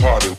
party.